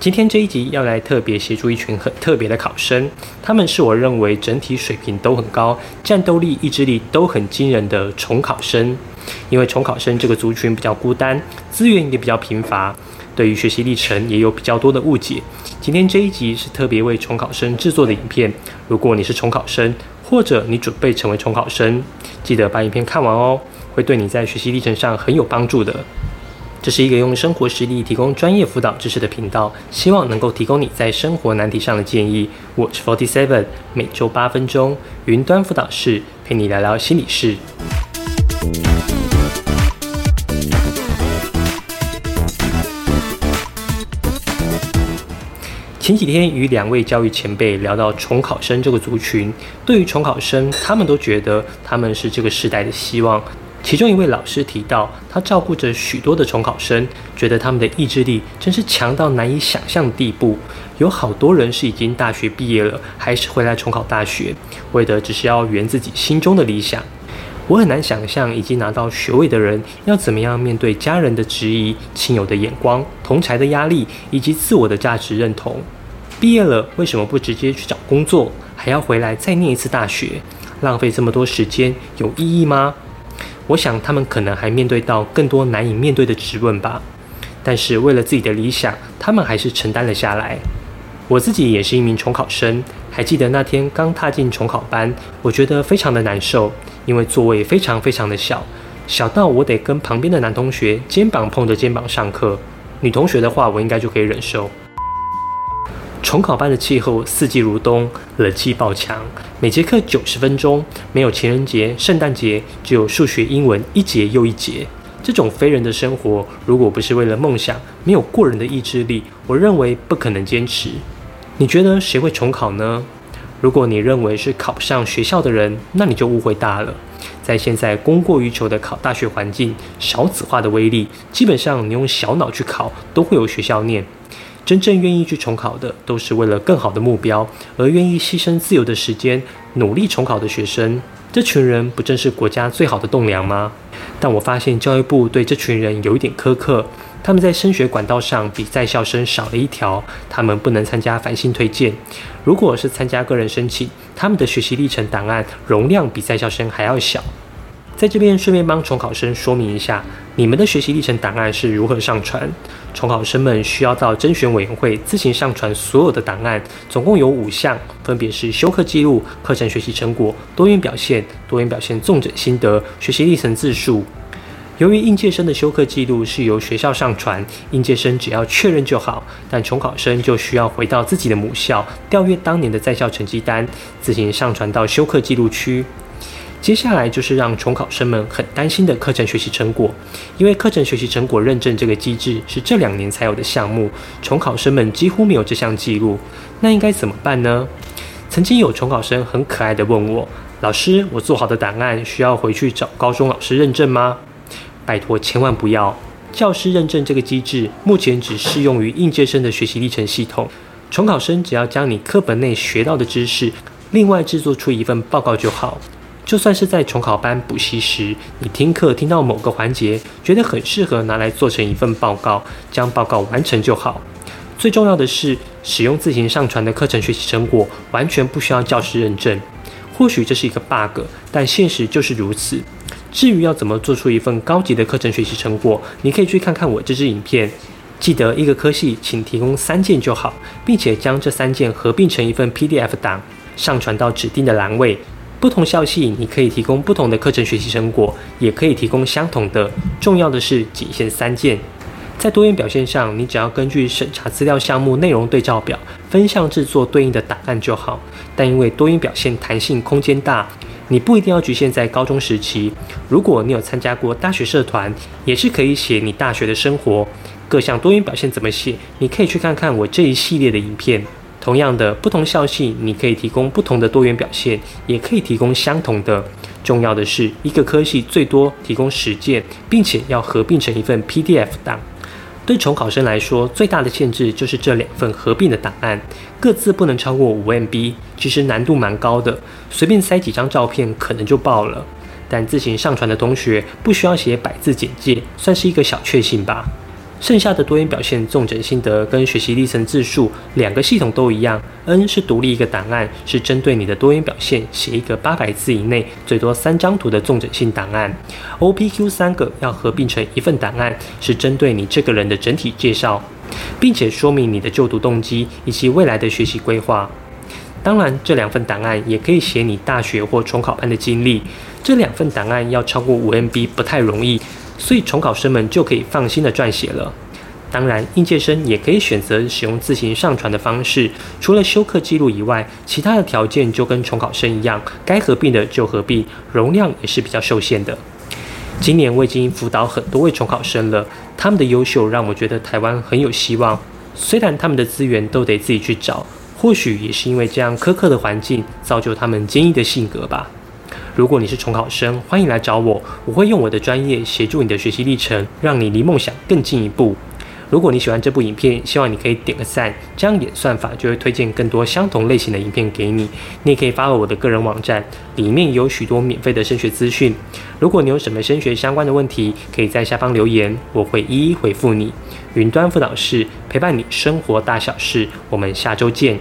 今天这一集要来特别协助一群很特别的考生，他们是我认为整体水平都很高、战斗力、意志力都很惊人的重考生。因为重考生这个族群比较孤单，资源也比较贫乏，对于学习历程也有比较多的误解。今天这一集是特别为重考生制作的影片。如果你是重考生，或者你准备成为重考生，记得把影片看完哦，会对你在学习历程上很有帮助的。这是一个用生活实例提供专业辅导知识的频道，希望能够提供你在生活难题上的建议。我是 Forty Seven，每周八分钟，云端辅导室陪你聊聊心理事。前几天与两位教育前辈聊到重考生这个族群，对于重考生，他们都觉得他们是这个时代的希望。其中一位老师提到，他照顾着许多的重考生，觉得他们的意志力真是强到难以想象的地步。有好多人是已经大学毕业了，还是回来重考大学，为的只是要圆自己心中的理想。我很难想象，已经拿到学位的人要怎么样面对家人的质疑、亲友的眼光、同才的压力，以及自我的价值认同。毕业了，为什么不直接去找工作，还要回来再念一次大学？浪费这么多时间，有意义吗？我想他们可能还面对到更多难以面对的质问吧，但是为了自己的理想，他们还是承担了下来。我自己也是一名重考生，还记得那天刚踏进重考班，我觉得非常的难受，因为座位非常非常的小，小到我得跟旁边的男同学肩膀碰着肩膀上课，女同学的话我应该就可以忍受。重考班的气候四季如冬，冷气爆强，每节课九十分钟，没有情人节、圣诞节，只有数学、英文一节又一节。这种非人的生活，如果不是为了梦想，没有过人的意志力，我认为不可能坚持。你觉得谁会重考呢？如果你认为是考不上学校的人，那你就误会大了。在现在供过于求的考大学环境，少子化的威力，基本上你用小脑去考，都会有学校念。真正愿意去重考的，都是为了更好的目标而愿意牺牲自由的时间，努力重考的学生。这群人不正是国家最好的栋梁吗？但我发现教育部对这群人有一点苛刻，他们在升学管道上比在校生少了一条，他们不能参加繁星推荐。如果是参加个人申请，他们的学习历程档案容量比在校生还要小。在这边顺便帮重考生说明一下，你们的学习历程档案是如何上传。重考生们需要到甄选委员会自行上传所有的档案，总共有五项，分别是修课记录、课程学习成果、多元表现、多元表现纵整心得、学习历程自述。由于应届生的修课记录是由学校上传，应届生只要确认就好，但重考生就需要回到自己的母校调阅当年的在校成绩单，自行上传到修课记录区。接下来就是让重考生们很担心的课程学习成果，因为课程学习成果认证这个机制是这两年才有的项目，重考生们几乎没有这项记录，那应该怎么办呢？曾经有重考生很可爱的问我：“老师，我做好的档案需要回去找高中老师认证吗？”拜托，千万不要！教师认证这个机制目前只适用于应届生的学习历程系统，重考生只要将你课本内学到的知识，另外制作出一份报告就好。就算是在重考班补习时，你听课听到某个环节，觉得很适合拿来做成一份报告，将报告完成就好。最重要的是，使用自行上传的课程学习成果，完全不需要教师认证。或许这是一个 bug，但现实就是如此。至于要怎么做出一份高级的课程学习成果，你可以去看看我这支影片。记得一个科系，请提供三件就好，并且将这三件合并成一份 PDF 档，上传到指定的栏位。不同校系，你可以提供不同的课程学习成果，也可以提供相同的。重要的是仅限三件。在多元表现上，你只要根据审查资料项目内容对照表分项制作对应的档案就好。但因为多元表现弹性空间大，你不一定要局限在高中时期。如果你有参加过大学社团，也是可以写你大学的生活。各项多元表现怎么写，你可以去看看我这一系列的影片。同样的，不同校系你可以提供不同的多元表现，也可以提供相同的。重要的是，一个科系最多提供十件，并且要合并成一份 PDF 档。对重考生来说，最大的限制就是这两份合并的档案，各自不能超过五 MB。其实难度蛮高的，随便塞几张照片可能就爆了。但自行上传的同学不需要写百字简介，算是一个小确幸吧。剩下的多元表现重整心得跟学习历程字数两个系统都一样，N 是独立一个档案，是针对你的多元表现写一个八百字以内、最多三张图的重整性档案。OPQ 三个要合并成一份档案，是针对你这个人的整体介绍，并且说明你的就读动机以及未来的学习规划。当然，这两份档案也可以写你大学或重考班的经历。这两份档案要超过五 MB 不太容易。所以重考生们就可以放心的撰写了。当然，应届生也可以选择使用自行上传的方式。除了修课记录以外，其他的条件就跟重考生一样，该合并的就合并，容量也是比较受限的。今年我已经辅导很多位重考生了，他们的优秀让我觉得台湾很有希望。虽然他们的资源都得自己去找，或许也是因为这样苛刻的环境造就他们坚毅的性格吧。如果你是重考生，欢迎来找我，我会用我的专业协助你的学习历程，让你离梦想更进一步。如果你喜欢这部影片，希望你可以点个赞，这样演算法就会推荐更多相同类型的影片给你。你也可以发到我的个人网站，里面有许多免费的升学资讯。如果你有什么升学相关的问题，可以在下方留言，我会一一回复你。云端辅导室陪伴你生活大小事，我们下周见。